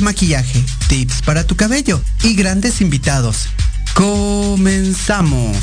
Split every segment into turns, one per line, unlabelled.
maquillaje, tips para tu cabello y grandes invitados. Comenzamos.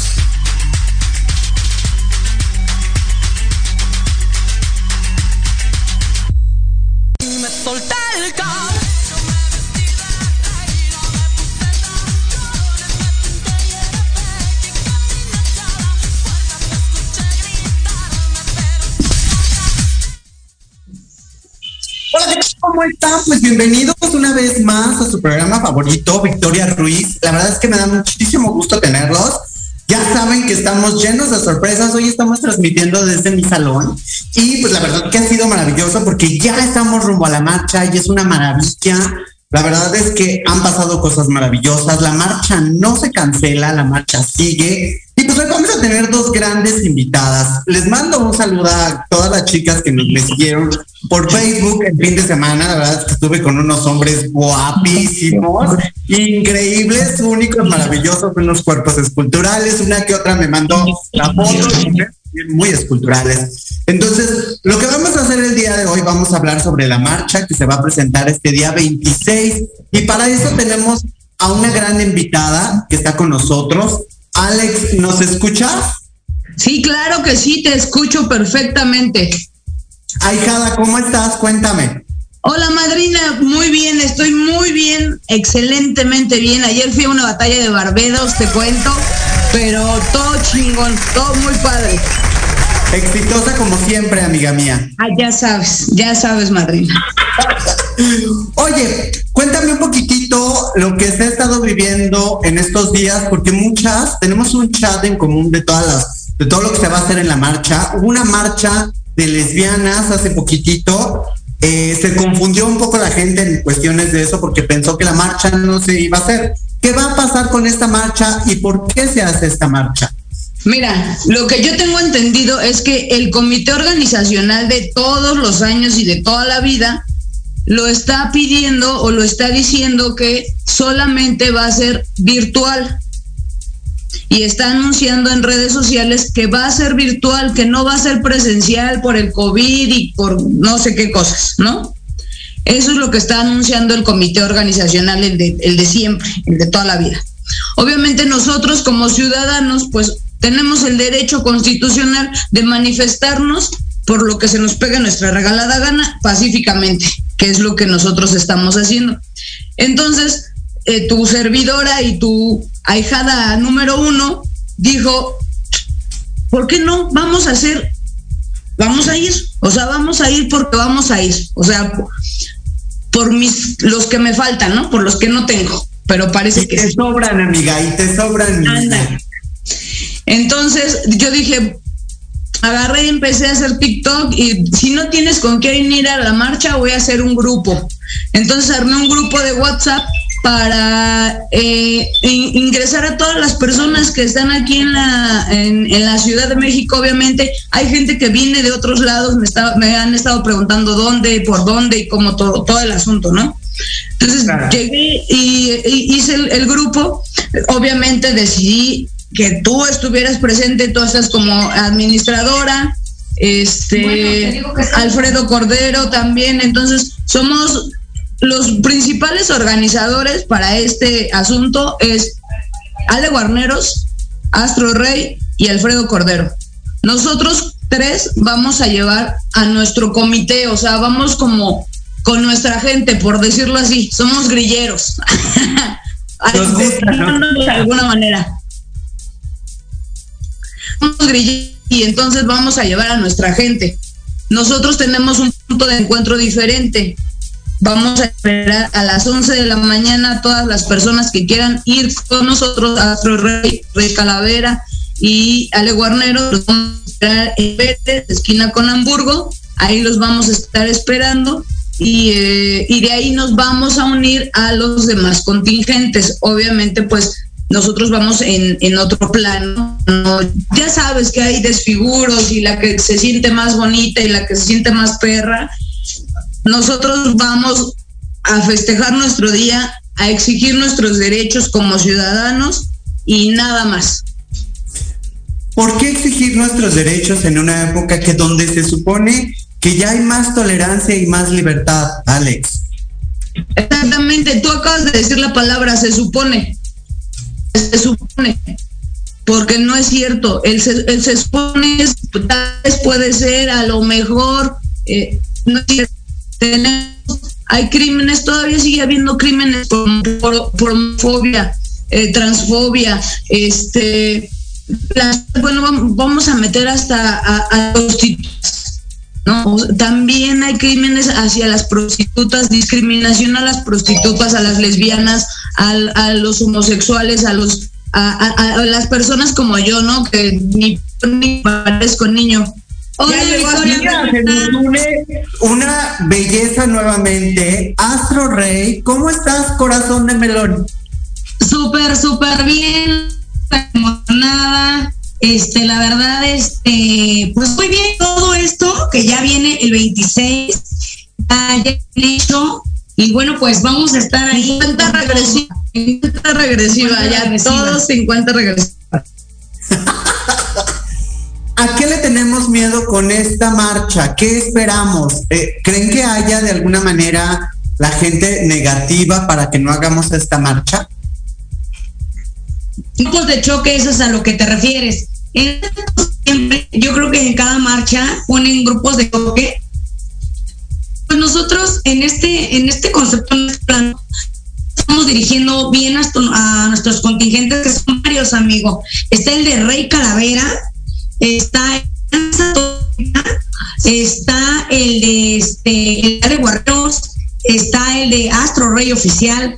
Están? Pues bienvenidos una vez más a su programa favorito, Victoria Ruiz. La verdad es que me da muchísimo gusto tenerlos. Ya saben que estamos llenos de sorpresas. Hoy estamos transmitiendo desde mi salón y pues la verdad que ha sido maravilloso porque ya estamos rumbo a la marcha y es una maravilla. La verdad es que han pasado cosas maravillosas. La marcha no se cancela, la marcha sigue. Y pues hoy vamos a tener dos grandes invitadas. Les mando un saludo a todas las chicas que nos siguieron por Facebook el fin de semana. La verdad es que estuve con unos hombres guapísimos, increíbles, únicos, maravillosos, unos cuerpos esculturales. Una que otra me mandó la foto, muy esculturales. Entonces, lo que vamos a hacer el día de hoy, vamos a hablar sobre la marcha que se va a presentar este día 26. Y para eso tenemos a una gran invitada que está con nosotros. Alex, ¿nos escuchas?
Sí, claro que sí, te escucho perfectamente.
Aijada, ¿cómo estás? Cuéntame.
Hola madrina, muy bien, estoy muy bien, excelentemente bien. Ayer fui a una batalla de Barbedos, te cuento, pero todo chingón, todo muy padre.
Exitosa como siempre, amiga mía.
Ah, ya sabes, ya sabes, madrina.
Oye, cuéntame un poquitito lo que se ha estado viviendo en estos días, porque muchas, tenemos un chat en común de todas las, de todo lo que se va a hacer en la marcha. Hubo una marcha de lesbianas hace poquitito. Eh, se confundió un poco la gente en cuestiones de eso porque pensó que la marcha no se iba a hacer. ¿Qué va a pasar con esta marcha y por qué se hace esta marcha?
Mira, lo que yo tengo entendido es que el comité organizacional de todos los años y de toda la vida lo está pidiendo o lo está diciendo que solamente va a ser virtual. Y está anunciando en redes sociales que va a ser virtual, que no va a ser presencial por el COVID y por no sé qué cosas, ¿no? Eso es lo que está anunciando el comité organizacional, el de, el de siempre, el de toda la vida. Obviamente nosotros como ciudadanos, pues tenemos el derecho constitucional de manifestarnos por lo que se nos pega nuestra regalada gana pacíficamente, que es lo que nosotros estamos haciendo. Entonces, eh, tu servidora y tu ahijada número uno dijo, ¿por qué no? Vamos a hacer, vamos a ir, o sea, vamos a ir porque vamos a ir, o sea, por mis, los que me faltan, ¿no? Por los que no tengo, pero parece que...
Te sobran, amiga, y te sobran.
Anda. Entonces yo dije, agarré y empecé a hacer TikTok y si no tienes con quién ir a la marcha, voy a hacer un grupo. Entonces armé un grupo de WhatsApp para eh, ingresar a todas las personas que están aquí en la, en, la Ciudad de México, obviamente. Hay gente que viene de otros lados, me, me han estado preguntando dónde, por dónde y cómo todo, todo el asunto, ¿no? Entonces llegué y, hice el, grupo. Obviamente decidí que tú estuvieras presente, tú estás como administradora, este Alfredo Cordero también. Entonces, somos los principales organizadores para este asunto es Ale Guarneros, Astro Rey y Alfredo Cordero. Nosotros tres vamos a llevar a nuestro comité, o sea, vamos como con nuestra gente, por decirlo así, somos grilleros. De alguna manera. Somos grilleros y entonces vamos a llevar a nuestra gente. Nosotros tenemos un punto de encuentro diferente. Vamos a esperar a las 11 de la mañana a todas las personas que quieran ir con nosotros, Astro Rey, Rey Calavera y Ale Guarnero. Los vamos a esperar en Vélez, esquina con Hamburgo. Ahí los vamos a estar esperando. Y, eh, y de ahí nos vamos a unir a los demás contingentes. Obviamente, pues nosotros vamos en, en otro plano. Ya sabes que hay desfiguros y la que se siente más bonita y la que se siente más perra. Nosotros vamos a festejar nuestro día, a exigir nuestros derechos como ciudadanos y nada más.
¿Por qué exigir nuestros derechos en una época que donde se supone que ya hay más tolerancia y más libertad, Alex?
Exactamente, tú acabas de decir la palabra se supone se supone, porque no es cierto. El se, el se supone tal vez puede ser a lo mejor, eh, no es Tenemos, hay crímenes, todavía sigue habiendo crímenes por, por, por eh, transfobia, este, bueno, vamos a meter hasta a, a prostitutas. ¿No? También hay crímenes hacia las prostitutas, discriminación a las prostitutas, a las lesbianas, a, a los homosexuales, a los a, a, las personas como yo, ¿no? Que ni, ni parezco niño.
Hola, Victoria, se nos une una belleza nuevamente. Astro Rey, ¿cómo estás, corazón de melón?
Súper, súper bien, emocionada. Este, la verdad, este, pues muy bien todo esto que ya viene el 26, ya, hecho, y bueno, pues vamos a estar ahí.
50 regresiva, 50 regresiva, ya regresiva. todos 50 regresiva.
¿A qué le tenemos miedo con esta marcha? ¿Qué esperamos? Eh, ¿Creen que haya de alguna manera la gente negativa para que no hagamos esta marcha?
Tipos de choque, eso es a lo que te refieres. Siempre, yo creo que en cada marcha ponen grupos de choque pues nosotros en este, en este concepto, en este plan, estamos dirigiendo bien a, a, nuestros contingentes, que son varios, amigos. Está el de Rey Calavera, está está el de este el de Guarros, está el de Astro Rey Oficial,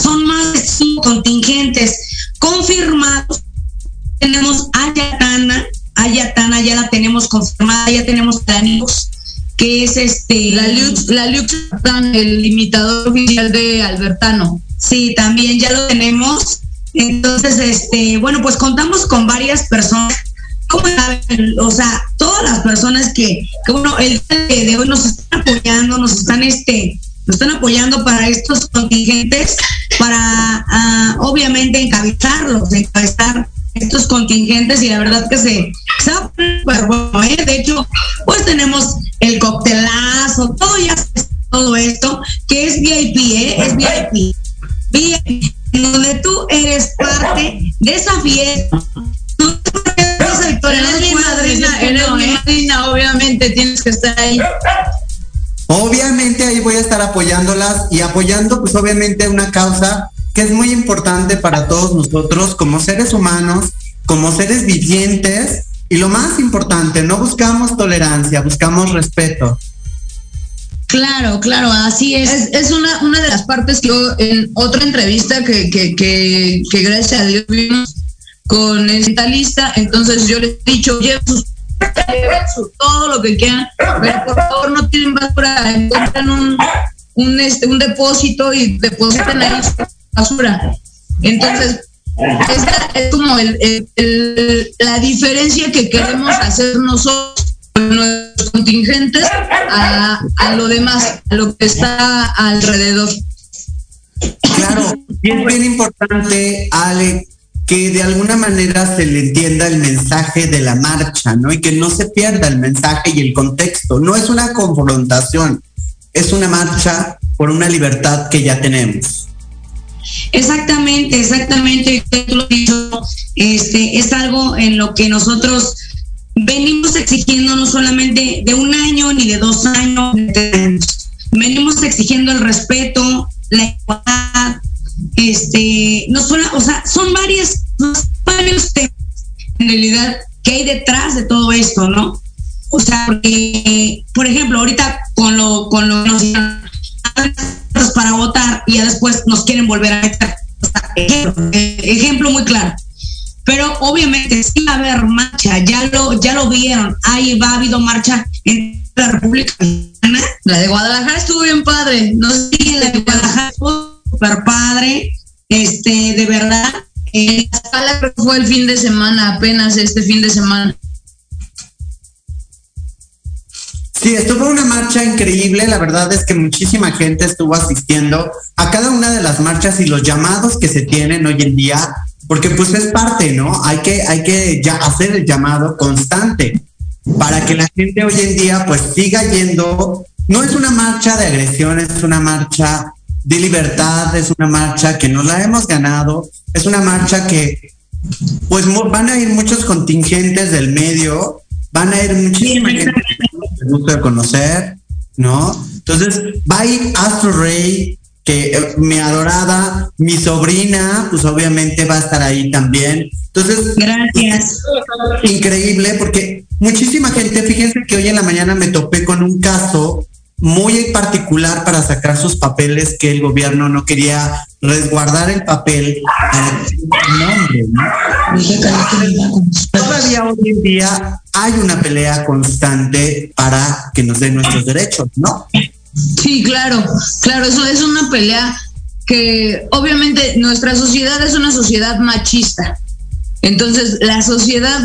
son más de cinco contingentes confirmados. Tenemos Ayatana, Ayatana ya la tenemos confirmada, ya tenemos planeos que es este
la Lux, la Lux el imitador oficial de Albertano.
Sí, también ya lo tenemos. Entonces, este, bueno, pues contamos con varias personas. ¿Cómo saben? O sea, todas las personas que, que bueno, el día de hoy nos están apoyando, nos están este, nos están apoyando para estos contingentes, para uh, obviamente encabezarlos, encabezar estos contingentes y la verdad que se, se bueno, ¿eh? de hecho, pues tenemos el coctelazo, todo ya todo esto, que es VIP, ¿eh? es VIP. VIP, donde tú eres parte de esa fiesta. Tú
eres mi madrina, eres mi madrina, obviamente tienes que estar ahí.
Obviamente ahí voy a estar apoyándolas y apoyando pues obviamente una causa que es muy importante para todos nosotros como seres humanos, como seres vivientes y lo más importante, no buscamos tolerancia, buscamos respeto.
Claro, claro, así es.
Es, es una, una de las partes que yo en otra entrevista que, que, que, que gracias a Dios vimos con esta lista, entonces yo les he dicho, lleven sus todo lo que quieran, pero por favor no tienen basura, encuentran un, un, este, un depósito y depositen ahí su basura. Entonces, esta es como el, el, el, la diferencia que queremos hacer nosotros con nuestros contingentes a, a, lo demás, a lo que está alrededor.
Claro, es bien importante, Ale, que de alguna manera se le entienda el mensaje de la marcha, ¿no? Y que no se pierda el mensaje y el contexto. No es una confrontación, es una marcha por una libertad que ya tenemos.
Exactamente, exactamente. Este es algo en lo que nosotros venimos exigiendo no solamente de un año ni de dos años, venimos exigiendo el respeto, la igualdad, este, no solo, o sea, son varios, varios temas en realidad que hay detrás de todo esto, ¿no? O sea, porque, por ejemplo, ahorita con lo, con lo que nos para votar y ya después nos quieren volver a meter. ejemplo, muy claro. Pero obviamente sí va a haber marcha, ya lo, ya lo vieron, ahí va, ha habido marcha en la República
La de Guadalajara estuvo bien padre, no sé,
la de Guadalajara súper padre, este, de verdad.
Eh, fue el fin de semana, apenas este fin de semana.
Sí, estuvo una marcha increíble. La verdad es que muchísima gente estuvo asistiendo a cada una de las marchas y los llamados que se tienen hoy en día, porque pues es parte, ¿no? Hay que, hay que ya hacer el llamado constante para que la gente hoy en día pues siga yendo. No es una marcha de agresión, es una marcha de libertad, es una marcha que nos la hemos ganado, es una marcha que pues van a ir muchos contingentes del medio, van a ir muchísima gente gusto de conocer, ¿no? Entonces, va a ir Astro Rey, que eh, mi adorada, mi sobrina, pues obviamente va a estar ahí también. Entonces,
gracias.
Increíble, porque muchísima gente, fíjense que hoy en la mañana me topé con un caso muy particular para sacar sus papeles que el gobierno no quería resguardar el papel nombre. Todavía hoy en día hay una pelea constante para que nos den nuestros derechos, ¿no?
Sí, claro, claro, eso es una pelea que obviamente nuestra sociedad es una sociedad machista. Entonces, la sociedad,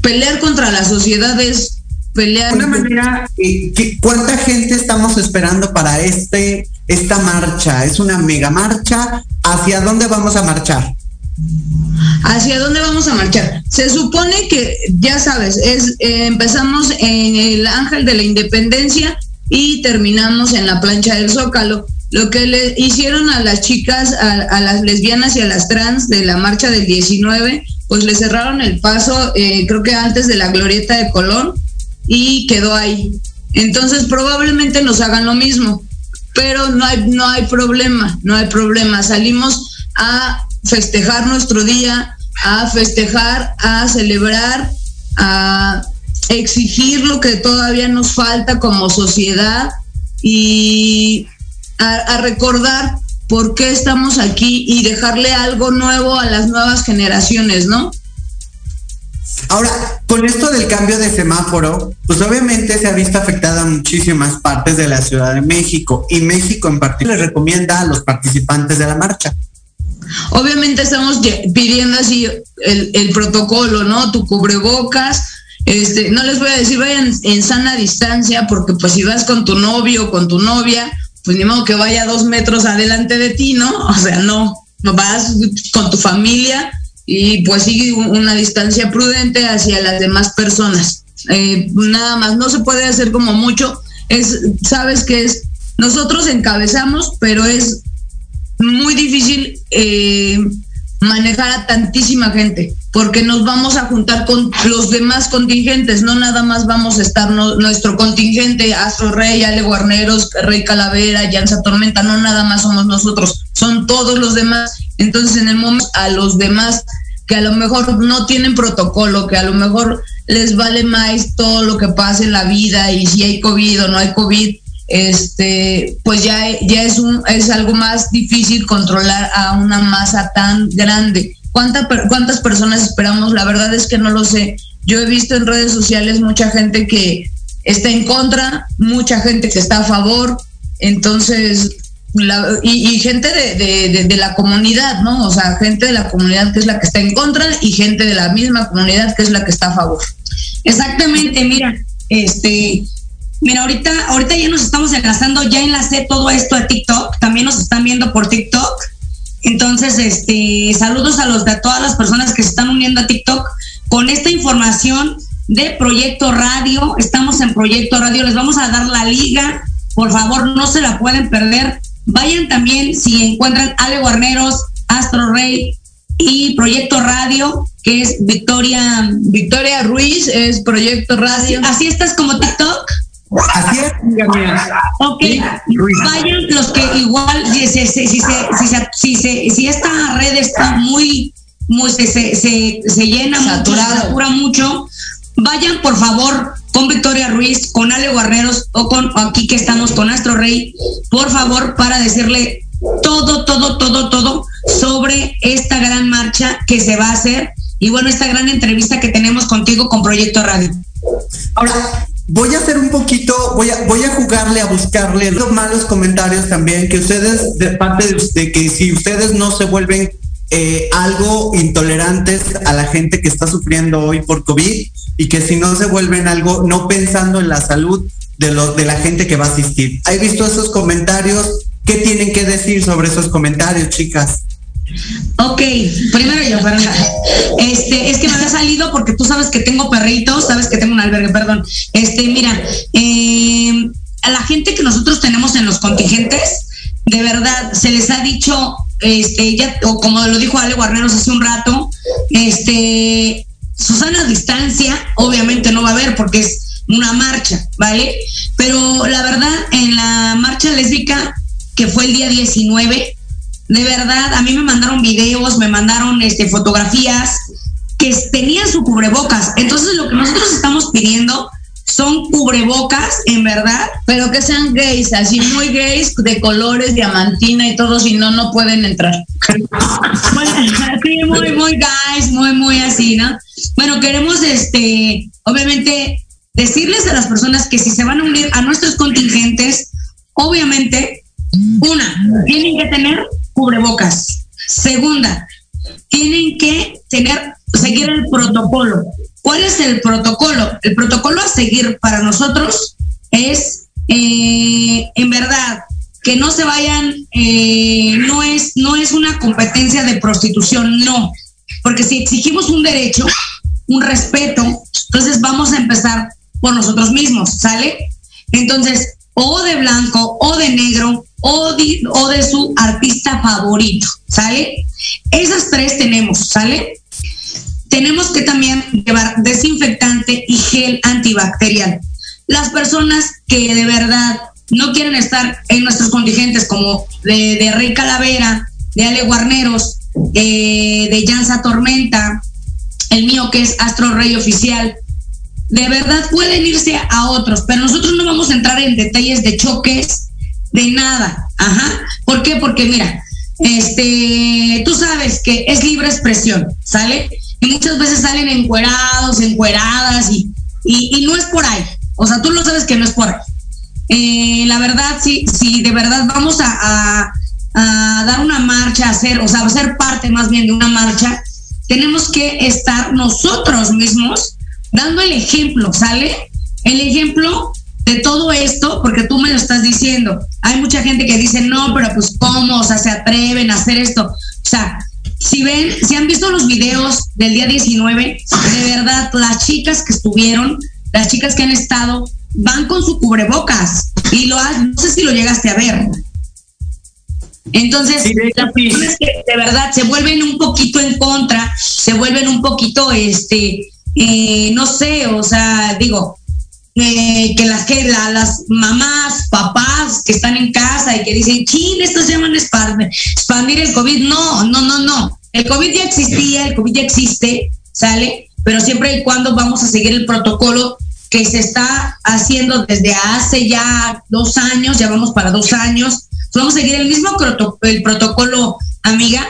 pelear contra la sociedad es pelear.
Una manera, eh, ¿cuánta gente estamos esperando para este esta marcha? Es una mega marcha. ¿Hacia dónde vamos a marchar?
¿Hacia dónde vamos a marchar? Se supone que, ya sabes, es eh, empezamos en el Ángel de la Independencia y terminamos en la plancha del Zócalo. Lo que le hicieron a las chicas, a, las lesbianas y a las trans de la marcha del 19, pues le cerraron el paso, eh, creo que antes de la glorieta de Colón, y quedó ahí. Entonces probablemente nos hagan lo mismo, pero no hay, no hay problema, no hay problema. Salimos a festejar nuestro día, a festejar, a celebrar, a exigir lo que todavía nos falta como sociedad y a recordar por qué estamos aquí y dejarle algo nuevo a las nuevas generaciones, ¿no?
Ahora, con esto del cambio de semáforo, pues obviamente se ha visto afectada muchísimas partes de la Ciudad de México y México en particular le recomienda a los participantes de la marcha.
Obviamente estamos pidiendo así el, protocolo, ¿no? Tu cubrebocas, este, no les voy a decir vayan en sana distancia, porque pues si vas con tu novio o con tu novia, pues ni modo que vaya dos metros adelante de ti, ¿no? O sea, no, vas con tu familia y pues sigue una distancia prudente hacia las demás personas. Eh, nada más, no se puede hacer como mucho, es, sabes que es, nosotros encabezamos, pero es muy difícil eh, manejar a tantísima gente, porque nos vamos a juntar con los demás contingentes, no nada más vamos a estar nuestro contingente, Astro Rey, Ale Guarneros, Rey Calavera, Llanza Tormenta, no nada más somos nosotros, son todos los demás. Entonces, en el momento a los demás que a lo mejor no tienen protocolo, que a lo mejor les vale más todo lo que pasa en la vida y si hay COVID o no hay COVID, este, pues ya, ya es, un, es algo más difícil controlar a una masa tan grande. ¿Cuánta, ¿Cuántas personas esperamos? La verdad es que no lo sé. Yo he visto en redes sociales mucha gente que está en contra, mucha gente que está a favor. Entonces, y, gente de, de, la comunidad, ¿no? O sea, gente de la comunidad que es la que está en contra y gente de la misma comunidad que es la que está a favor.
Exactamente, mira, este, Mira, ahorita, ahorita ya nos estamos enlazando, ya enlacé todo esto a TikTok, también nos están viendo por TikTok. Entonces, este, saludos a los de todas las personas que se están uniendo a TikTok con esta información de Proyecto Radio. Estamos en Proyecto Radio, les vamos a dar la liga. Por favor, no se la pueden perder. Vayan también si encuentran Ale Guarneros, Astro Rey y Proyecto Radio, que es Victoria
Victoria Ruiz, es Proyecto Radio.
Así, estás como TikTok.
Así es,
Ok, vayan los que igual, si, si, si, si, si, esta red está muy, muy se, se, se, llena Saturada. mucho, satura mucho, vayan por favor con Victoria Ruiz, con Ale Guarneros o con aquí que estamos con Astro Rey, por favor, para decirle todo, todo, todo, todo sobre esta gran marcha que se va a hacer y bueno, esta gran entrevista que tenemos contigo con Proyecto Radio.
Ahora, voy a hacer un poquito, voy a, voy a jugarle a buscarle los malos comentarios también, que ustedes, de parte de, que si ustedes no se vuelven eh, algo intolerantes a la gente que está sufriendo hoy por COVID y que si no se vuelven algo no pensando en la salud de, los, de la gente que va a asistir. ¿Hay visto esos comentarios? ¿Qué tienen que decir sobre esos comentarios, chicas?
Ok, primero yo, Fernanda. Este, es que me ha salido porque tú sabes que tengo perritos, sabes que tengo un albergue, perdón. Este, mira, eh, a la gente que nosotros tenemos en los contingentes, de verdad, se les ha dicho, este, ya, o como lo dijo Ale Guarneros hace un rato, este, Susana distancia, obviamente no va a haber porque es una marcha, ¿vale? Pero la verdad, en la marcha lésbica, que fue el día 19, de verdad, a mí me mandaron videos, me mandaron este, fotografías que tenían su cubrebocas. Entonces, lo que nosotros estamos pidiendo son cubrebocas, en verdad.
Pero que sean gays, así muy gays, de colores, diamantina y todo, si no, no pueden entrar.
bueno, sí, muy, muy gays, muy, muy así, ¿no? Bueno, queremos, este, obviamente, decirles a las personas que si se van a unir a nuestros contingentes, obviamente, una, tienen que tener cubrebocas. Segunda, tienen que tener, seguir el protocolo. ¿Cuál es el protocolo? El protocolo a seguir para nosotros es, eh, en verdad, que no se vayan, eh, no, es, no es una competencia de prostitución, no. Porque si exigimos un derecho, un respeto, entonces vamos a empezar por nosotros mismos, ¿sale? Entonces, o de blanco o de negro o de, o de su artista favorito, ¿sale? Esas tres tenemos, ¿sale? Tenemos que también llevar desinfectante y gel antibacterial. Las personas que de verdad no quieren estar en nuestros contingentes como de, Rey Calavera, de Ale Guarneros, eh, de Jansa Tormenta, el mío que es Astro Rey Oficial, de verdad pueden irse a otros, pero nosotros no vamos a entrar en detalles de choques, de nada. Ajá. ¿Por qué? Porque mira, este, tú sabes que es libre expresión, ¿sale? Y muchas veces salen encuerados, encueradas y, y, no es por ahí. O sea, tú lo sabes que no es por ahí. Eh, la verdad, sí, sí, de verdad vamos a, a, dar una marcha, a hacer, o sea, a ser parte más bien de una marcha, tenemos que estar nosotros mismos dando el ejemplo, ¿sale? El ejemplo de todo esto, porque tú me lo estás diciendo. Hay mucha gente que dice, no, pero pues cómo, o sea, se atreven a hacer esto. O sea, si ven, si han visto los videos del día 19, de verdad, las chicas que estuvieron, las chicas que han estado, van con su cubrebocas y lo no sé si lo llegaste a ver. Entonces, que de verdad se vuelven un poquito en contra, se vuelven un poquito, este, eh, no sé, o sea, digo, eh, que las que las mamás, papás que están en casa y que dicen, chin, estos llaman expandir el COVID. No, no, no, no. El COVID ya existía, el COVID ya existe, ¿sale? Pero siempre y cuando vamos a seguir el protocolo que se está haciendo desde hace ya dos años, ya vamos para dos años. Vamos a seguir el mismo el protocolo, amiga,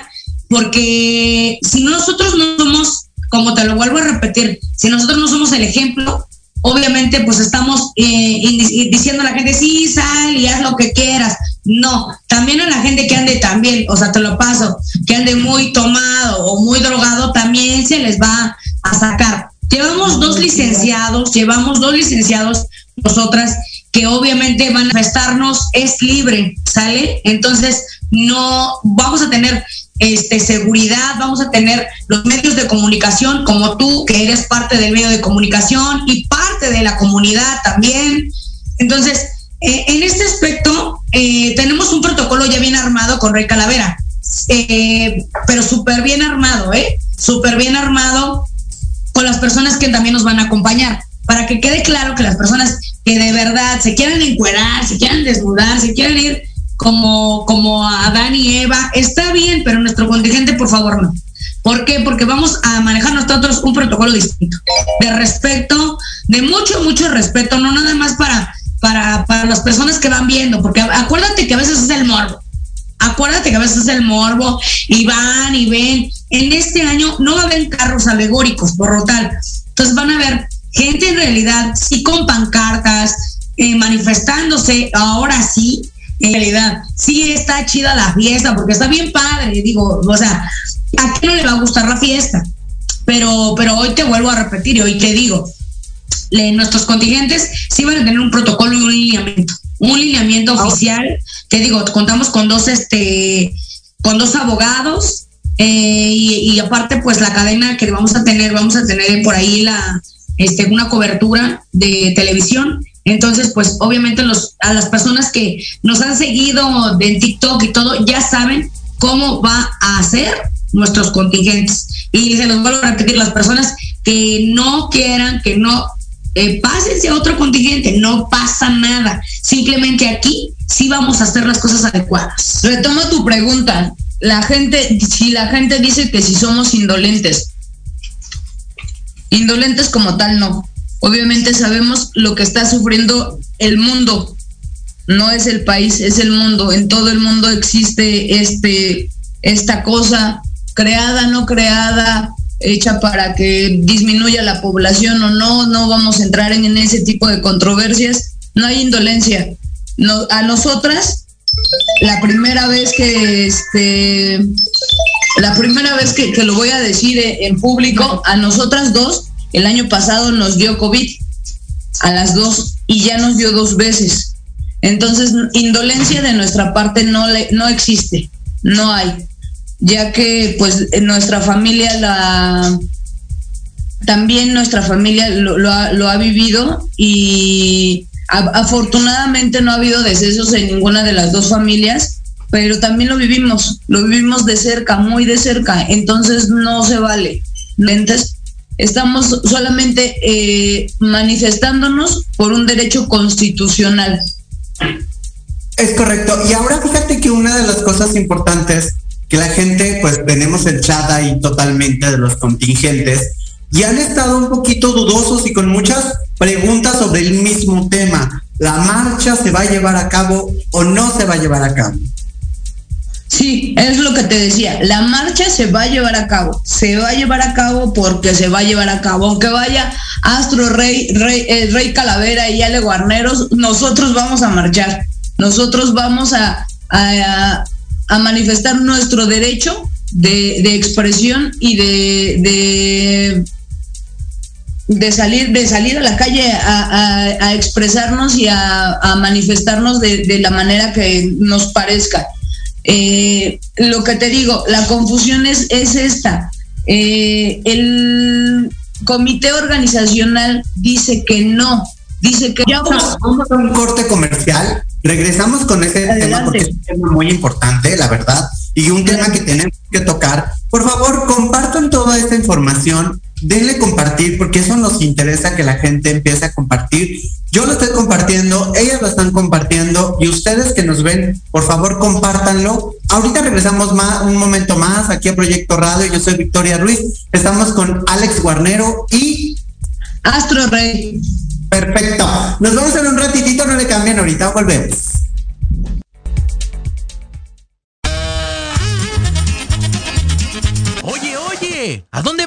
porque si nosotros no somos como te lo vuelvo a repetir, si nosotros no somos el ejemplo, obviamente pues estamos eh, diciendo a la gente, sí, sal y haz lo que quieras. No, también a la gente que ande también, o sea, te lo paso, que ande muy tomado o muy drogado, también se les va a sacar. Llevamos dos licenciados, llevamos dos licenciados nosotras que obviamente manifestarnos es libre, ¿sale? Entonces, no vamos a tener este, seguridad, vamos a tener los medios de comunicación como tú, que eres parte del medio de comunicación y parte de la comunidad también. Entonces, eh, en este aspecto, eh, tenemos un protocolo ya bien armado con Rey Calavera, eh, pero súper bien armado, ¿eh? Súper bien armado con las personas que también nos van a acompañar, para que quede claro que las personas que de verdad se quieran encuerar, se quieran desnudar, se quieran ir como, como Adán y Eva, está bien, pero nuestro contingente, por favor, no. ¿Por qué? Porque vamos a manejar nosotros un protocolo distinto, de respeto, de mucho, mucho respeto, no nada más para, para, para las personas que van viendo, porque acuérdate que a veces es el morbo. Acuérdate que a veces es el morbo y van y ven. En este año no va a haber carros alegóricos, por lo tal. Entonces van a ver gente en realidad, sí con pancartas, eh, manifestándose, ahora sí, en realidad, sí está chida la fiesta, porque está bien padre, digo, o sea, ¿a quién no le va a gustar la fiesta? Pero, pero hoy te vuelvo a repetir y hoy te digo, nuestros contingentes sí van a tener un protocolo y un lineamiento, un lineamiento oficial, te digo, contamos con dos, este, con dos abogados, eh, y, y, aparte, pues la cadena que vamos a tener, vamos a tener por ahí la, este, una cobertura de televisión entonces, pues obviamente los, a las personas que nos han seguido en TikTok y todo ya saben cómo va a ser nuestros contingentes. Y se los vuelvo a repetir, las personas que no quieran, que no eh, pásense a otro contingente, no pasa nada. Simplemente aquí sí vamos a hacer las cosas adecuadas.
Retomo tu pregunta. La gente, si la gente dice que si somos indolentes, indolentes como tal no. Obviamente sabemos lo que está sufriendo el mundo. No es el país, es el mundo. En todo el mundo existe este esta cosa creada, no creada, hecha para que disminuya la población o no, no vamos a entrar en, ese tipo de controversias. No hay indolencia. A nosotras, la primera vez que este la primera vez que, que, lo voy a decir en público, a nosotras dos el año pasado nos dio COVID a las dos y ya nos dio dos veces. Entonces, indolencia de nuestra parte no, le, no existe, no hay, ya que pues nuestra familia la... También nuestra familia lo, ha, vivido y afortunadamente no ha habido decesos en ninguna de las dos familias, pero también lo vivimos, lo vivimos de cerca, muy de cerca, entonces no se vale. Entonces, Estamos solamente eh, manifestándonos por un derecho constitucional.
Es correcto. Y ahora fíjate que una de las cosas importantes que la gente, pues tenemos el chat ahí totalmente de los contingentes y han estado un poquito dudosos y con muchas preguntas sobre el mismo tema. ¿La marcha se va a llevar a cabo o no se va a llevar a cabo?
Sí, es lo que te decía. La marcha se va a llevar a cabo. Se va a llevar a cabo porque se va a llevar a cabo. Aunque vaya Astro Rey, Rey, eh, Rey Calavera y Ale Guarneros, nosotros vamos a marchar. Nosotros vamos a, manifestar nuestro derecho de, expresión y de, salir, de salir a la calle a, expresarnos y a, manifestarnos de la manera que nos parezca. Eh, lo que te digo, la confusión es, es esta. Eh, el comité organizacional dice que no, dice que
ya vamos, vamos a un corte comercial. Regresamos con ese tema porque es un tema muy importante, la verdad, y un tema que tenemos que tocar. Por favor, compartan toda esta información denle compartir porque eso nos interesa que la gente empiece a compartir. Yo lo estoy compartiendo, ellas lo están compartiendo y ustedes que nos ven, por favor compártanlo. Ahorita regresamos más, un momento más aquí a Proyecto Radio. Yo soy Victoria Ruiz. Estamos con Alex Guarnero y
Astro Rey.
Perfecto. Nos vamos en un ratitito, no le cambien ahorita, volvemos.
Oye, oye, ¿a dónde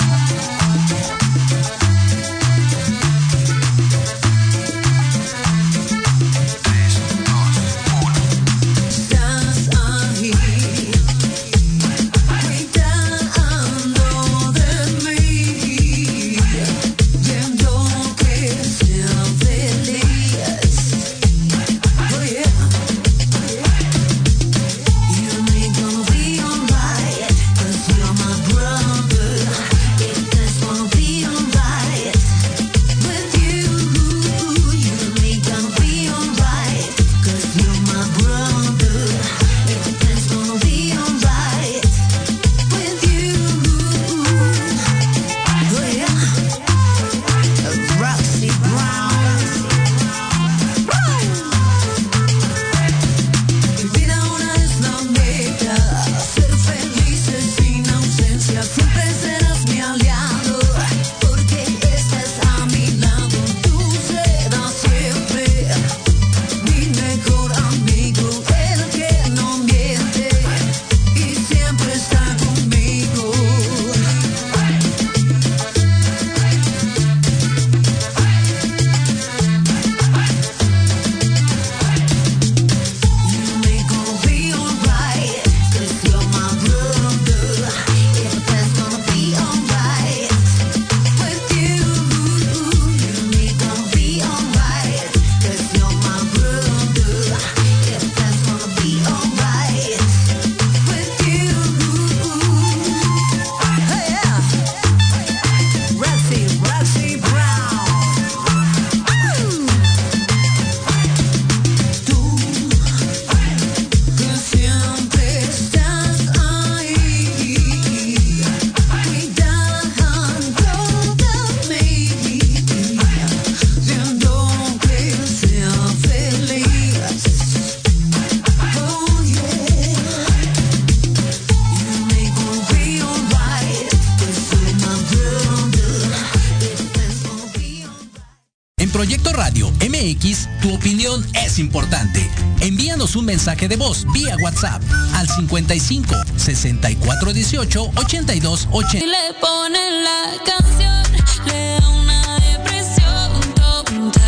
Envíanos un mensaje de voz vía WhatsApp al 55 64 18 82 80.
Le ponen la canción, le da una depresión tonta.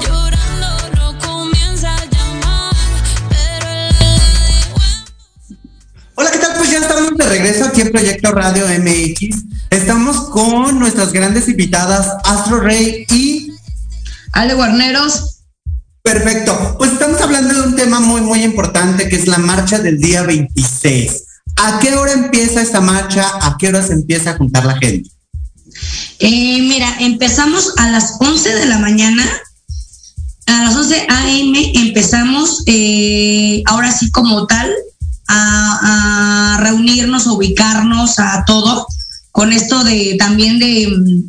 Llorando no comienza a llamar, pero
Hola, ¿qué tal? Pues ya estamos de regreso aquí en Proyecto Radio MX. Estamos con nuestras grandes invitadas Astro Rey y
Ale Guarneros,
Perfecto. Pues estamos hablando de un tema muy, muy importante que es la marcha del día 26. ¿A qué hora empieza esta marcha? ¿A qué hora se empieza a juntar la gente?
Eh, mira, empezamos a las 11 de la mañana. A las 11 a.m. empezamos, eh, ahora sí como tal, a, reunirnos, a ubicarnos, a todo, con esto de también de,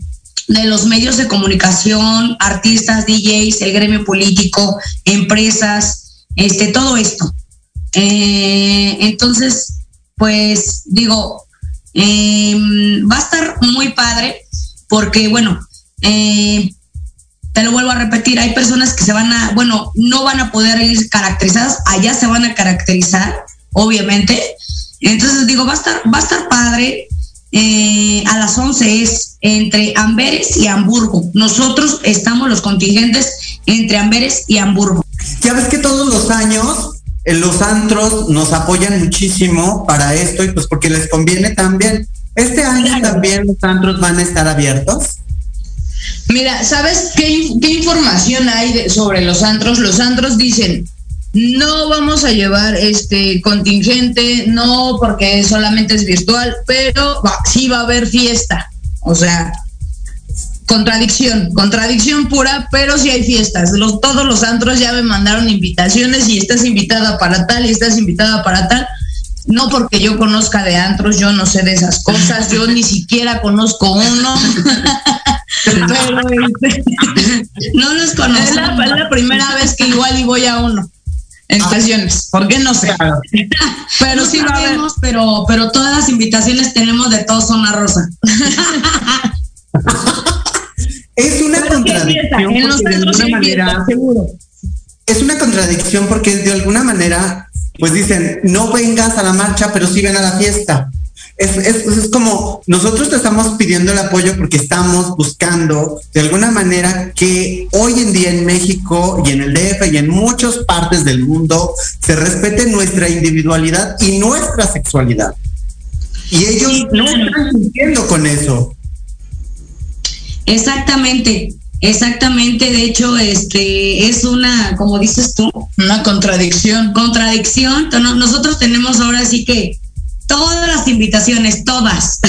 de los medios de comunicación, artistas, DJs, el gremio político, empresas, este, todo esto. Eh, entonces, pues digo, eh, va a estar muy padre porque, bueno, eh, te lo vuelvo a repetir, hay personas que se van a, bueno, no van a poder ir caracterizadas, allá se van a caracterizar, obviamente. Entonces digo, va a estar, va a estar padre. Eh, a las 11 es entre Amberes y Hamburgo. Nosotros estamos los contingentes entre Amberes y Hamburgo.
Ya ves que todos los años eh, los antros nos apoyan muchísimo para esto y pues porque les conviene también. Este año
Claro.
también los antros van a estar abiertos.
Mira, ¿sabes qué, qué información hay de- sobre los antros? Los antros dicen, no vamos a llevar este contingente, no porque solamente es virtual, pero va- sí va a haber fiesta. O sea, contradicción, contradicción pura, pero sí hay fiestas. Los, todos los antros ya me mandaron invitaciones y estás invitada para tal y estás invitada para tal. No porque yo conozca de antros, yo no sé de esas cosas, yo ni siquiera conozco uno. Pero, este,
No los
es,
conozco.
la, es la primera vez que igual y voy a uno en ocasiones. ¿Por qué no sé? Pero
no
sí
sabemos, pero, pero todas las invitaciones tenemos de todo zona rosa.
Es una contradicción
En los
porque de alguna manera
seguro.
es una contradicción porque de alguna manera pues dicen no vengas a la marcha pero sí ven a la fiesta. Es, es, es como nosotros te estamos pidiendo el apoyo porque estamos buscando de alguna manera que hoy en día en México y en el DF y en muchas partes del mundo se respete nuestra individualidad y nuestra sexualidad. Y ellos
Sí,
no están cumpliendo con eso.
Exactamente, exactamente. De hecho, este es una, como dices tú,
Una contradicción.
contradicción. No- Nosotros tenemos ahora sí que todas las invitaciones, todas,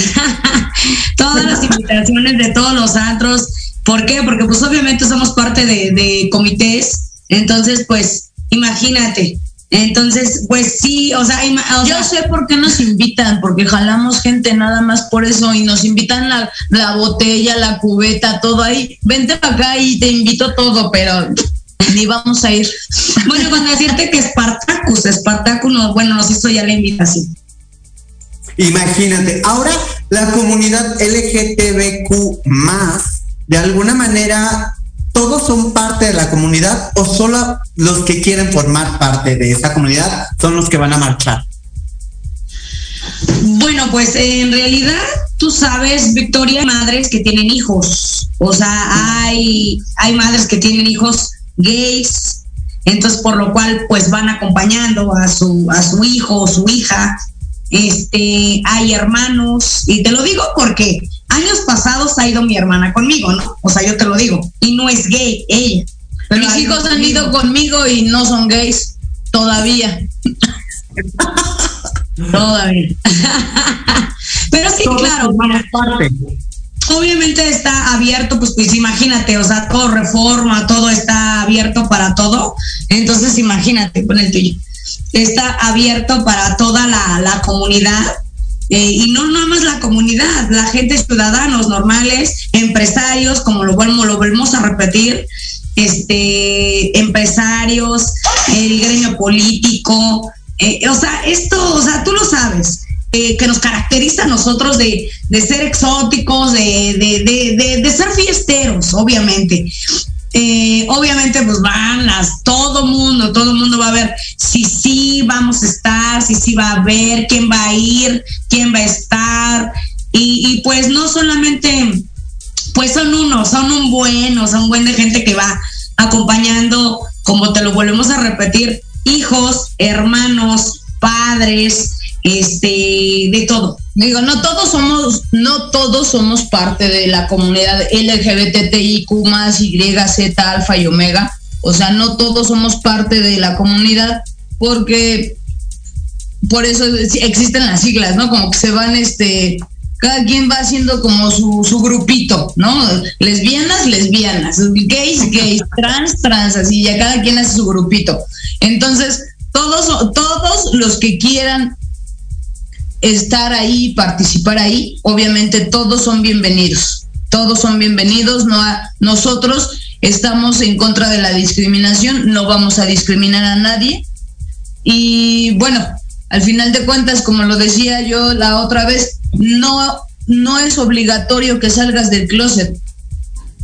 todas las invitaciones de todos los antros. ¿Por qué? Porque pues obviamente somos parte de, de comités. Entonces, pues, imagínate. Entonces, pues sí, o sea, o
Yo
sea,
sé por qué nos invitan, porque jalamos gente nada más por eso y nos invitan la, la botella, la cubeta, todo ahí. Vente para acá y te invito todo, pero ni vamos a ir.
Bueno, con decirte que Spartacus, Spartacus, no, bueno, nos hizo ya la invitación.
Imagínate, ahora la comunidad LGTBQ de alguna manera, ¿todos son parte de la comunidad o solo los que quieren formar parte de esa comunidad son los que van a marchar?
Bueno, pues en realidad tú sabes, Victoria, hay madres que tienen hijos. O sea, hay, hay madres que tienen hijos gays, entonces por lo cual pues van acompañando a su, a su hijo o su hija. Este, hay hermanos, y te lo digo porque años pasados ha ido mi hermana conmigo, ¿no? O sea, yo te lo digo, y no es gay ella. Pero
Mis hijos han ido conmigo y no son gays todavía.
Todavía. Pero sí,
Todos
claro,
parte.
obviamente está abierto, pues, pues imagínate, o sea, todo reforma, todo está abierto para todo. Entonces, imagínate con el tuyo. Está abierto para toda la, la comunidad. eh, y no nada más la comunidad, la gente, ciudadanos normales, empresarios, como lo lo volvemos a repetir, este, empresarios, el gremio político, eh, o sea, esto, o sea, tú lo sabes, eh, que nos caracteriza a nosotros de, de ser exóticos, de, de, de ser fiesteros, obviamente. Obviamente pues van las, todo mundo, todo mundo va a ver si sí vamos a estar, si sí va a ver, quién va a ir, quién va a estar. Y, pues no solamente, pues son unos, son un buen, son un buen de gente que va acompañando, como te lo volvemos a repetir, hijos, hermanos, padres, este, de todo.
Digo, no todos somos, no todos somos parte de la comunidad LGBTIQ más Y, Z, alfa y omega. O sea, no todos somos parte de la comunidad porque por eso existen las siglas, ¿no? Como que se van, este, cada quien va haciendo como su, su grupito, ¿no? Lesbianas, lesbianas, gays, gays, trans, trans, así, ya cada quien hace su grupito. Entonces, todos, todos los que quieran estar ahí, participar ahí, obviamente todos son bienvenidos. Todos son bienvenidos. No nosotros estamos en contra de la discriminación, no vamos a discriminar a nadie. Y bueno, al final de cuentas, como lo decía yo la otra vez, no, no es obligatorio que salgas del closet.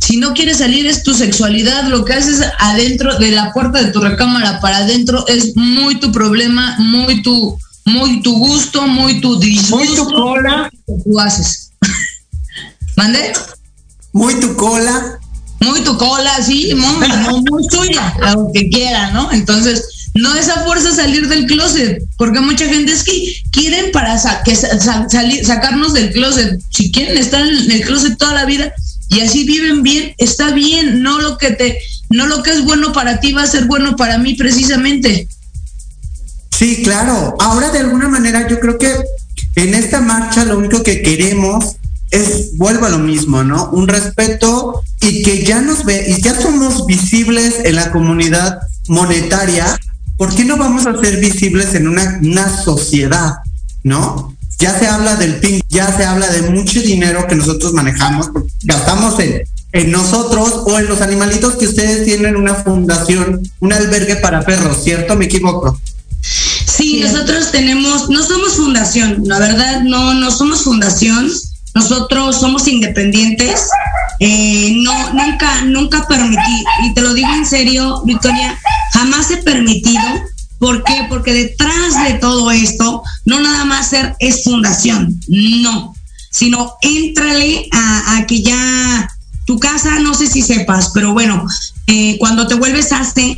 Si no quieres salir es tu sexualidad, lo que haces adentro de la puerta de tu recámara para adentro es muy tu problema, muy tu, muy tu gusto, muy tu disgusto.
Muy tu cola.
Tú haces. ¿Mande?
Muy tu cola.
Muy tu cola, sí, muy, muy tuya, aunque quiera, ¿no? Entonces, no es a fuerza salir del closet, porque mucha gente es que quieren para que salir, sacarnos del closet. Si quieren estar en el closet toda la vida y así viven bien, está bien. No lo que te, no lo que es bueno para ti va a ser bueno para mí precisamente.
Sí, claro. Ahora de alguna manera yo creo que en esta marcha lo único que queremos es, vuelvo a lo mismo, ¿no? Un respeto y que ya nos ve, y ya somos visibles en la comunidad monetaria, ¿por qué no vamos a ser visibles en una, sociedad, ¿no? Ya se habla del PIN, ya se habla de mucho dinero que nosotros manejamos, gastamos en nosotros o en los animalitos que ustedes tienen una fundación, un albergue para perros, ¿cierto? ¿Me equivoco?
Sí, nosotros tenemos, no somos fundación, la verdad no, no somos fundación, nosotros somos independientes, eh, no, nunca, nunca permití, y te lo digo en serio, Victoria, jamás he permitido, ¿por qué? Porque detrás de todo esto, no nada más ser es fundación, no, sino éntrale a, a que ya tu casa, no sé si sepas, pero bueno, eh, cuando te vuelves hace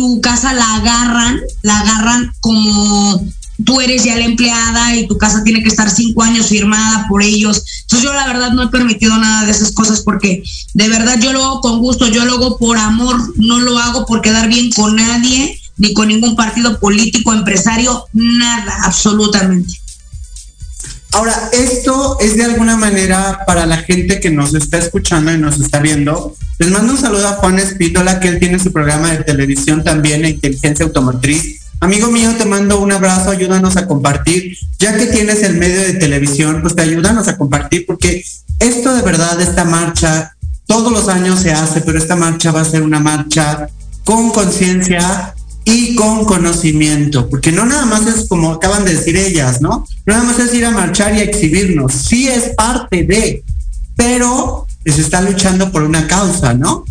tu casa la agarran, la agarran como tú eres ya la empleada y tu casa tiene que estar cinco años firmada por ellos. Entonces yo la verdad no he permitido nada de esas cosas porque de verdad yo lo hago con gusto, yo lo hago por amor, no lo hago por quedar bien con nadie, ni con ningún partido político, empresario, nada, absolutamente.
Ahora, esto es de alguna manera para la gente que nos está escuchando y nos está viendo. Les mando un saludo a Juan Espítola, que él tiene su programa de televisión también, Inteligencia Automotriz. Amigo mío, te mando un abrazo, ayúdanos a compartir. Ya que tienes el medio de televisión, pues te ayúdanos a compartir, porque esto de verdad, esta marcha, todos los años se hace, pero esta marcha va a ser una marcha con conciencia, y con conocimiento, porque no nada más es como acaban de decir ellas, ¿no? No nada más es ir a marchar y a exhibirnos, sí es parte de, pero se está luchando por una causa, ¿no?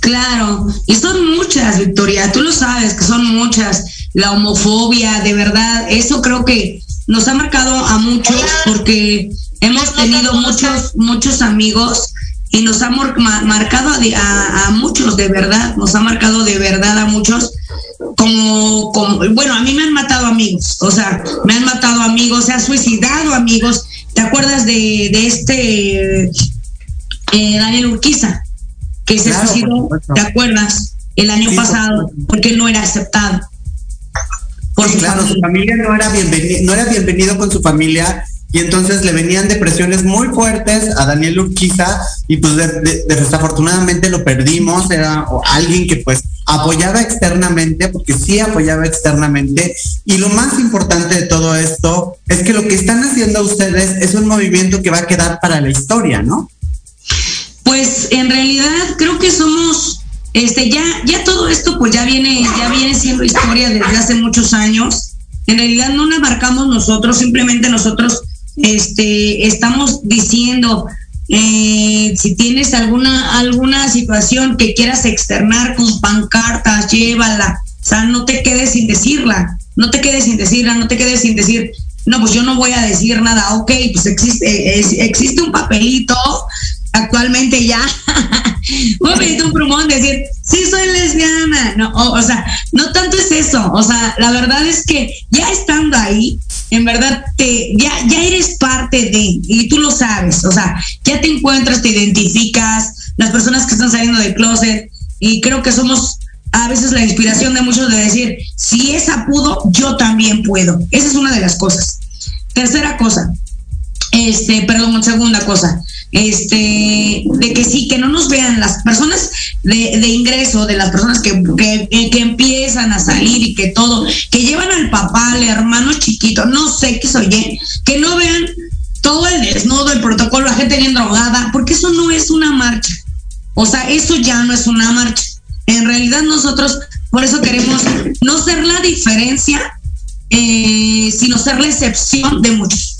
Claro, y son muchas, Victoria, tú lo sabes que son muchas. La homofobia, de verdad, eso creo que nos ha marcado a muchos porque hemos tenido muchos, muchos amigos y nos ha marcado a, muchos de verdad, nos ha marcado de verdad a muchos, como, como, bueno, a mí me han matado amigos, o sea, me han matado amigos, se ha suicidado amigos. ¿Te acuerdas de, de este eh, Daniel Urquiza? Que se suicidó, ¿te acuerdas? El año pasado, porque no era aceptado.
Por su claro, familia. su familia no era, bienvenido, no era bienvenido con su familia y entonces le venían depresiones muy fuertes a Daniel Urquiza y pues desafortunadamente lo perdimos, era alguien que pues apoyaba externamente, porque sí apoyaba externamente, y lo más importante de todo esto es que lo que están haciendo ustedes es un movimiento que va a quedar para la historia, ¿no?
Pues en realidad creo que somos, este, ya, ya todo esto pues ya viene, ya viene siendo historia desde hace muchos años. En realidad no nos marcamos nosotros, simplemente nosotros este, estamos diciendo Eh, si tienes alguna, alguna situación que quieras externar con pancartas, llévala. O sea, no te quedes sin decirla, no te quedes sin decirla, no te quedes sin decir, no, pues yo no voy a decir nada, ok, pues existe, existe un papelito actualmente ya, un papelito, un plumón, decir, sí soy lesbiana, no, o, o sea, no tanto es eso, o sea, la verdad es que ya estando ahí, en verdad te, ya, ya eres parte de, y tú lo sabes, o sea, ya te encuentras, te identificas, las personas que están saliendo del closet, y creo que somos a veces la inspiración de muchos de decir, si esa pudo, yo también puedo. Esa es una de las cosas. Tercera cosa, este, perdón, segunda cosa, este, de que sí, que no nos vean las personas de, ingreso, de las personas que, que, que empiezan a salir y que todo, que llevan al papá, al hermano chiquito, no sé qué soy, que no vean todo el desnudo, el protocolo, la gente bien drogada, porque eso no es una marcha. O sea, eso ya no es una marcha. En realidad nosotros, por eso queremos no ser la diferencia, eh, sino ser la excepción de muchos.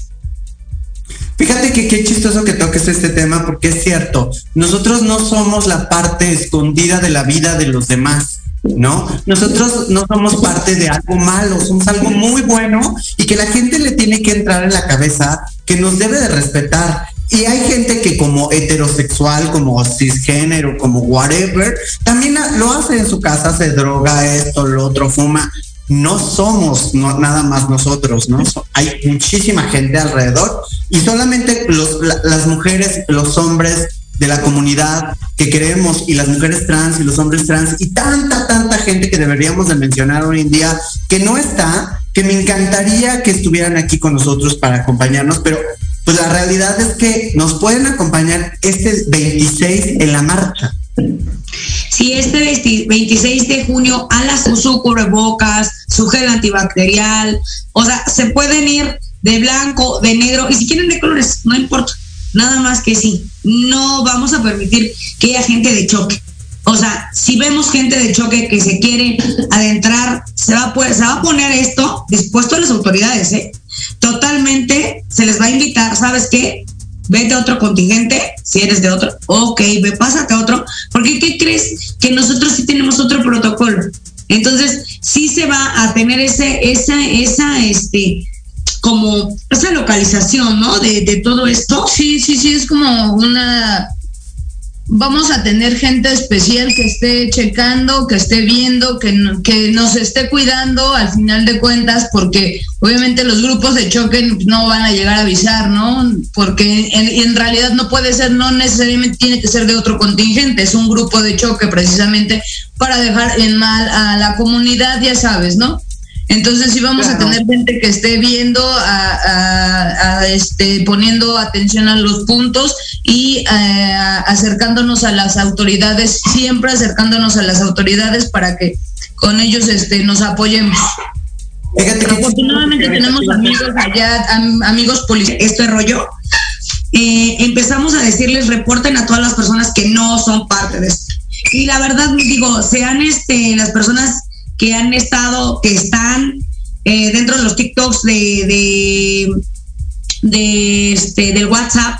Fíjate que qué chistoso que toques este tema porque es cierto, nosotros no somos la parte escondida de la vida de los demás, ¿no? Nosotros no somos parte de algo malo, somos algo muy bueno y que la gente le tiene que entrar en la cabeza que nos debe de respetar. Y hay gente que como heterosexual, como cisgénero, como whatever, también lo hace en su casa, se droga esto, lo otro, fuma no somos no, nada más nosotros, ¿no? Hay muchísima gente alrededor y solamente los, la, las mujeres, los hombres de la comunidad que queremos y las mujeres trans y los hombres trans y tanta, tanta gente que deberíamos de mencionar hoy en día que no está, que me encantaría que estuvieran aquí con nosotros para acompañarnos, pero pues la realidad es que nos pueden acompañar este 26 en la marcha.
Si este 26 de junio a las su cubrebocas, su gel antibacterial, o sea, se pueden ir de blanco, de negro, y si quieren de colores, no importa, nada más que sí, no vamos a permitir que haya gente de choque. O sea, si vemos gente de choque que se quiere adentrar, se va, a poner esto dispuesto a las autoridades, ¿eh? Totalmente se les va a invitar, ¿sabes qué? vete a otro contingente, si eres de otro, ok, ve, pásate a otro, porque ¿qué crees? Que nosotros sí tenemos otro protocolo. Entonces, sí se va a tener ese, esa, esa, este, como esa localización, ¿no? De, todo esto.
Sí, sí, sí, es como una vamos a tener gente especial que esté checando, que esté viendo, que, que nos esté cuidando al final de cuentas, porque obviamente los grupos de choque no van a llegar a avisar, ¿no? Porque en, realidad no puede ser, no necesariamente tiene que ser de otro contingente, es un grupo de choque precisamente para dejar en mal a la comunidad, ya sabes, ¿no? Entonces sí vamos claro. a tener gente que esté viendo, a, a, a, este, poniendo atención a los puntos y a, acercándonos a las autoridades, siempre acercándonos a las autoridades para que con ellos este, nos apoyemos.
Fíjate que
Afortunadamente tenemos amigos allá, am, amigos policías.
Este rollo. Eh, empezamos a decirles reporten a todas las personas que no son parte de esto. Y la verdad, digo, sean este, las personas que han estado, que están eh, dentro de los TikToks de, de, de este, del WhatsApp,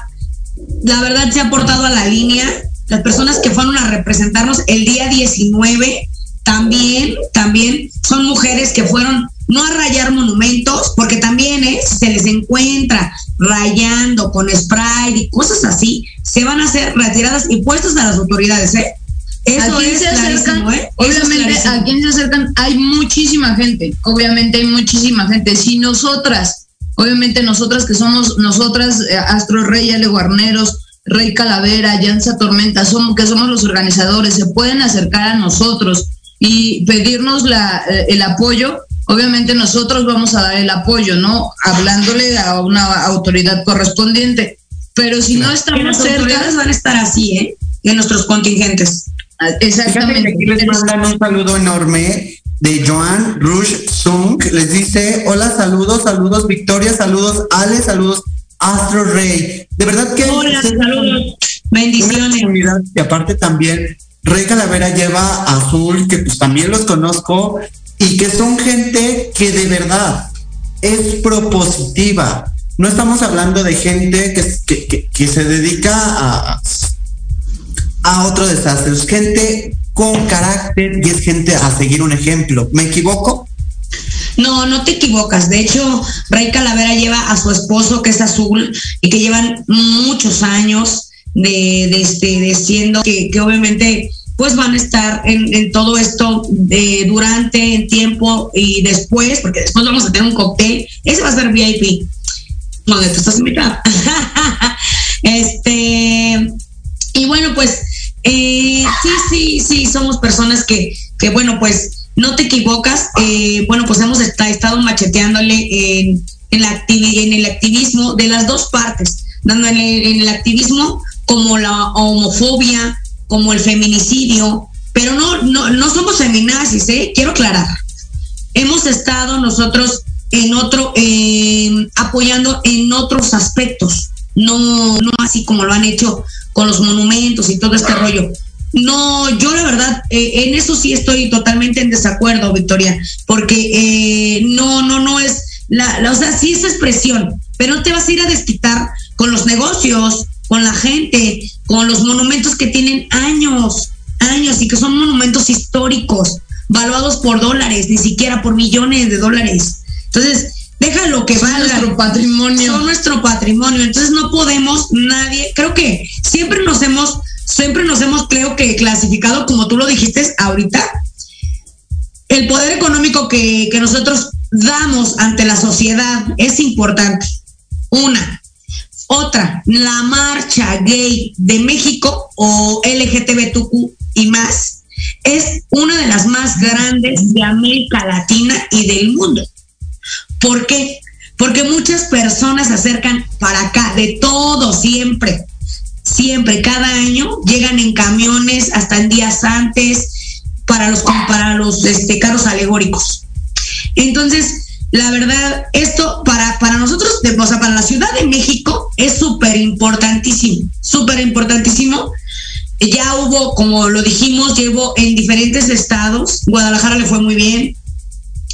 la verdad se ha aportado a la línea. Las personas que fueron a representarnos el día 19 también, también son mujeres que fueron no a rayar monumentos, porque también ¿eh? se les encuentra rayando con spray y cosas así, se van a ser retiradas y puestas a las autoridades, ¿eh?
Eso ¿A quién es se acercan? ¿eh? Obviamente, es a quién se acercan hay muchísima gente. Obviamente hay muchísima gente. Si nosotras, obviamente nosotras que somos nosotras, eh, Astro Rey, Ale Guarneros, Rey Calavera, Llanza Tormenta, somos, que somos los organizadores, se pueden acercar a nosotros y pedirnos la, eh, el apoyo. Obviamente nosotros vamos a dar el apoyo, ¿no? Hablándole a una autoridad correspondiente. Pero si no estamos cerca,
van a estar así, ¿eh? En nuestros contingentes.
Exactamente.
Aquí les mandan un saludo enorme de Joan Rush Sung. Les dice, hola, saludos, saludos, Victoria, saludos, Ale, saludos, Astro Rey. De verdad que...
Hola, saludos. Bendiciones.
Y aparte también, Rey Calavera lleva Azul, que pues también los conozco, y que son gente que de verdad es propositiva. no estamos hablando de gente que, que, que, que se dedica a, a otro desastre, es gente con carácter y es gente a seguir un ejemplo. ¿Me equivoco?
No, no te equivocas. De hecho, Rey Calavera lleva a su esposo, que es azul, y que llevan muchos años de, de, este, siendo que, que obviamente pues van a estar en, todo esto de, durante, en tiempo y después, porque después vamos a tener un cóctel. Ese va a ser VIP. Donde tú estás invitada. este, y bueno, pues eh, sí, sí, sí, somos personas que, que bueno, pues no te equivocas. Eh, bueno, pues hemos estado macheteándole en, en, la en el activismo de las dos partes, dándole en el activismo como la homofobia, como el feminicidio, pero no, no, no somos feminazis, ¿eh? quiero aclarar. Hemos estado nosotros en otro, eh, apoyando en otros aspectos, no, no así como lo han hecho con los monumentos y todo este rollo. No, yo la verdad, eh, en eso sí estoy totalmente en desacuerdo, Victoria, porque eh, no, no, no es, la, la, o sea, sí es expresión, pero no te vas a ir a desquitar con los negocios, con la gente, con los monumentos que tienen años, años y que son monumentos históricos, valuados por dólares, ni siquiera por millones de dólares. Entonces, déjalo que
Son
valga.
nuestro patrimonio.
Son nuestro patrimonio. Entonces no podemos, nadie, creo que siempre nos hemos, siempre nos hemos, creo que clasificado, como tú lo dijiste ahorita, el poder económico que, que nosotros damos ante la sociedad es importante. Una. Otra, la marcha gay de México o LGTBTQ y más es una de las más grandes de América Latina y del mundo. ¿Por qué? Porque muchas personas se acercan para acá, de todo, siempre, siempre, cada año llegan en camiones hasta en días antes para los, para los este, carros alegóricos. Entonces, la verdad, esto para, para nosotros, o sea, para la Ciudad de México es súper importantísimo, súper importantísimo. Ya hubo, como lo dijimos, llevo en diferentes estados. Guadalajara le fue muy bien.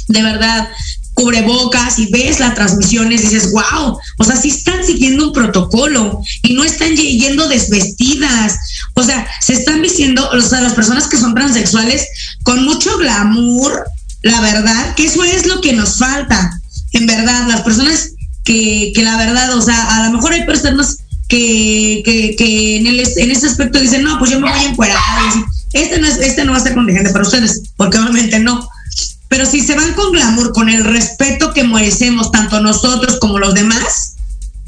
De verdad, cubrebocas y ves las transmisiones, dices, wow, o sea, sí están siguiendo un protocolo y no están yendo desvestidas. O sea, se están vistiendo, o sea, las personas que son transexuales con mucho glamour, la verdad, que eso es lo que nos falta. En verdad, las personas que, que la verdad, o sea, a lo mejor hay personas que, que, que en, ese aspecto dicen, no, pues yo me voy a. Este no, es, este no va a ser contingente para ustedes, porque obviamente no. Pero si se van con glamour, con el respeto que merecemos tanto nosotros como los demás,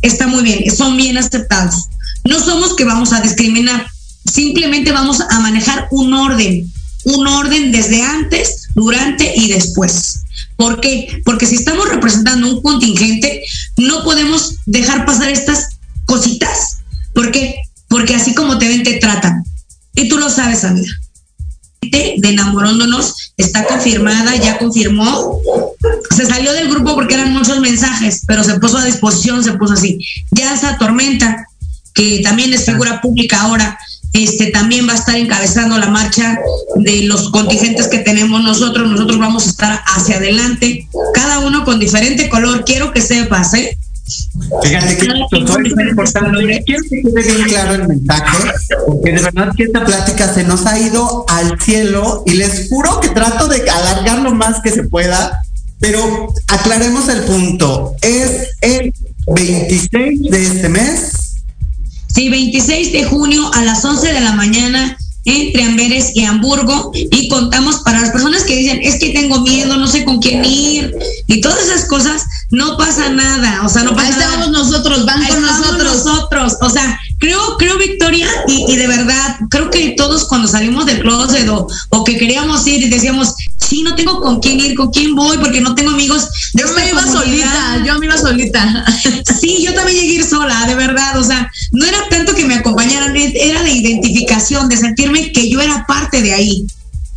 está muy bien, son bien aceptados. No somos que vamos a discriminar, simplemente vamos a manejar un orden, un orden desde antes, durante y después. ¿Por qué? Porque si estamos representando un contingente, no podemos dejar pasar estas cositas. ¿Por qué? Porque así como te ven, te tratan. Y tú lo sabes, amiga. De enamorándonos está confirmada, ya confirmó. Se salió del grupo porque eran muchos mensajes, pero se puso a disposición, se puso así. Ya esa tormenta, que también es figura pública ahora, este también va a estar encabezando la marcha de los contingentes que tenemos nosotros. Nosotros vamos a estar hacia adelante, cada uno con diferente color. Quiero que sepas, ¿eh?
Fíjate que esto es importante. Quiero que quede bien claro el mensaje, porque de verdad que esta plática se nos ha ido al cielo y les juro que trato de alargar lo más que se pueda, pero aclaremos el punto. Es el 26 de este mes.
Sí, 26 de junio a las 11 de la mañana entre Amberes y Hamburgo y contamos para las personas que dicen es que tengo miedo, no sé con quién ir y todas esas cosas, no pasa nada, o sea, no pasa
Ahí
nada.
estamos nosotros, van
Ahí
con nosotros.
nosotros, o sea, creo, creo Victoria y, y, de verdad, creo que todos cuando salimos del closet o, o, que queríamos ir y decíamos, sí, no tengo con quién ir, con quién voy, porque no tengo amigos.
De yo me iba comunidad. solita, yo me iba solita.
Sí, yo también llegué a ir sola, de verdad, o sea, no era tanto que me acompañaran, era de identificación, de sentirme que yo era parte de ahí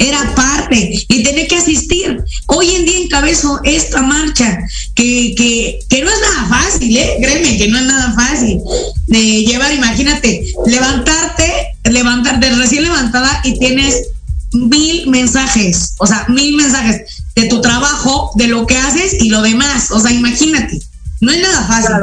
era parte y tenía que asistir. Hoy en día encabezo esta marcha, que, que, que no es nada fácil, ¿eh? créeme que no es nada fácil de llevar, imagínate, levantarte, levantarte recién levantada y tienes mil mensajes, o sea, mil mensajes de tu trabajo, de lo que haces y lo demás, o sea, imagínate. No es nada fácil.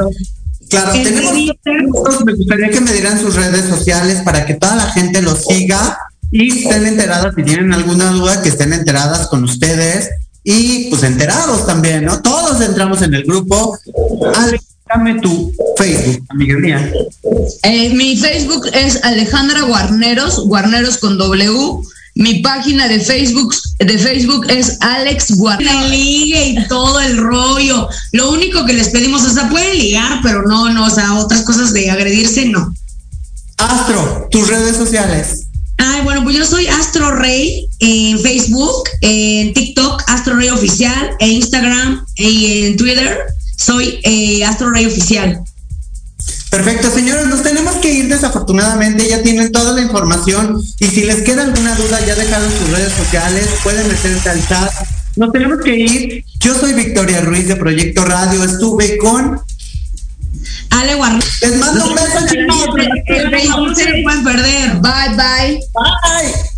El
tenemos me gustaría que me dieran sus redes sociales para que toda la gente los siga y estén enteradas si tienen alguna duda que estén enteradas con ustedes y pues enterados también, ¿no? Todos entramos en el grupo. Alex, dame tu Facebook, amiga mía.
Eh, mi Facebook es Alejandra Guarneros, Guarneros con W. Mi página de Facebook, de Facebook es Alex.
La ligue y todo el rollo. Lo único que les pedimos, o sea, pueden ligar, pero no, no, o sea, otras cosas de agredirse, no.
Astro, tus redes sociales.
Ay, bueno, pues yo soy Astro Rey en Facebook, en TikTok, Astro Rey Oficial, en Instagram y en Twitter soy eh, Astro Rey Oficial.
Perfecto, señores, nos tenemos que ir desafortunadamente, ya tienen toda la información y si les queda alguna duda ya dejaron sus redes sociales, pueden meterse al chat. Nos tenemos que ir. Yo soy Victoria Ruiz de Proyecto Radio, estuve con...
Ale.
Les mando un beso, chicos.
El 20 no se lo pueden perder.
Bye, bye.
Bye.